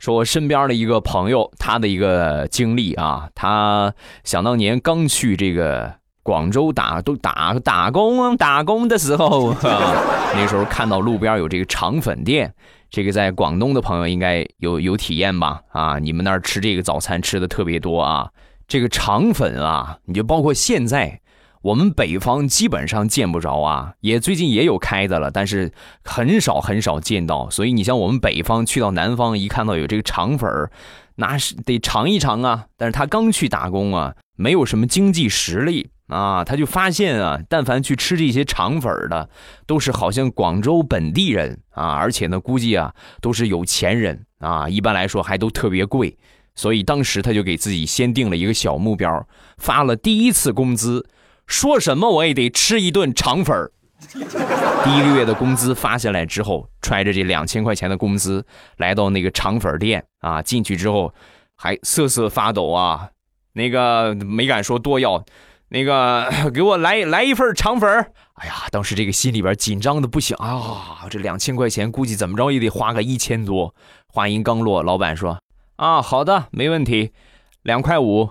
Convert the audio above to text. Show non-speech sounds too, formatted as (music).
说我身边的一个朋友，他的一个经历啊，他想当年刚去这个广州打都打打工打工的时候，(laughs) 啊、那时候看到路边有这个肠粉店，这个在广东的朋友应该有有体验吧？啊，你们那儿吃这个早餐吃的特别多啊，这个肠粉啊，你就包括现在。我们北方基本上见不着啊，也最近也有开的了，但是很少很少见到。所以你像我们北方去到南方，一看到有这个肠粉儿，那是得尝一尝啊。但是他刚去打工啊，没有什么经济实力啊，他就发现啊，但凡去吃这些肠粉的，都是好像广州本地人啊，而且呢，估计啊都是有钱人啊，一般来说还都特别贵。所以当时他就给自己先定了一个小目标，发了第一次工资。说什么我也得吃一顿肠粉儿。第一个月的工资发下来之后，揣着这两千块钱的工资，来到那个肠粉店啊，进去之后还瑟瑟发抖啊，那个没敢说多要，那个 (coughs) 给我来来一份肠粉儿。哎呀，当时这个心里边紧张的不行啊，这两千块钱估计怎么着也得花个一千多。话音刚落，老板说：“啊，好的，没问题，两块五。”